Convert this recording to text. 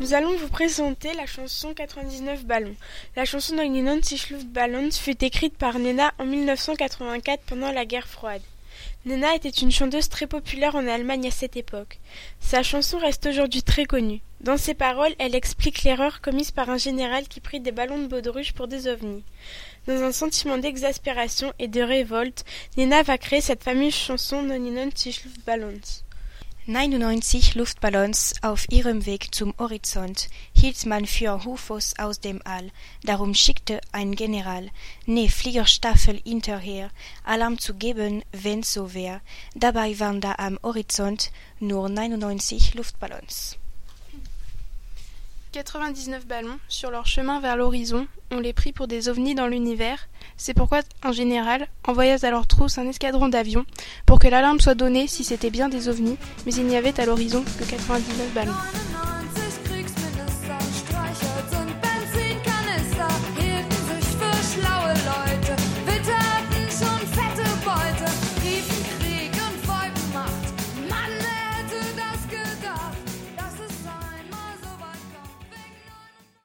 Nous allons vous présenter la chanson 99 ballons. La chanson 99 Luftballons fut écrite par Nena en 1984 pendant la guerre froide. Nena était une chanteuse très populaire en Allemagne à cette époque. Sa chanson reste aujourd'hui très connue. Dans ses paroles, elle explique l'erreur commise par un général qui prit des ballons de baudruche pour des ovnis. Dans un sentiment d'exaspération et de révolte, Nena va créer cette fameuse chanson 99 Luftballons. 99 Luftballons auf ihrem Weg zum Horizont hielt man für Hufos aus dem All. Darum schickte ein General ne Fliegerstaffel hinterher, Alarm zu geben, wenn so wär. Dabei waren da am Horizont nur 99 Luftballons. 99 ballons, sur leur chemin vers l'horizon, on les prit pour des ovnis dans l'univers. C'est pourquoi un général envoya à leur trousse un escadron d'avions pour que l'alarme soit donnée si c'était bien des ovnis, mais il n'y avait à l'horizon que 99 ballons.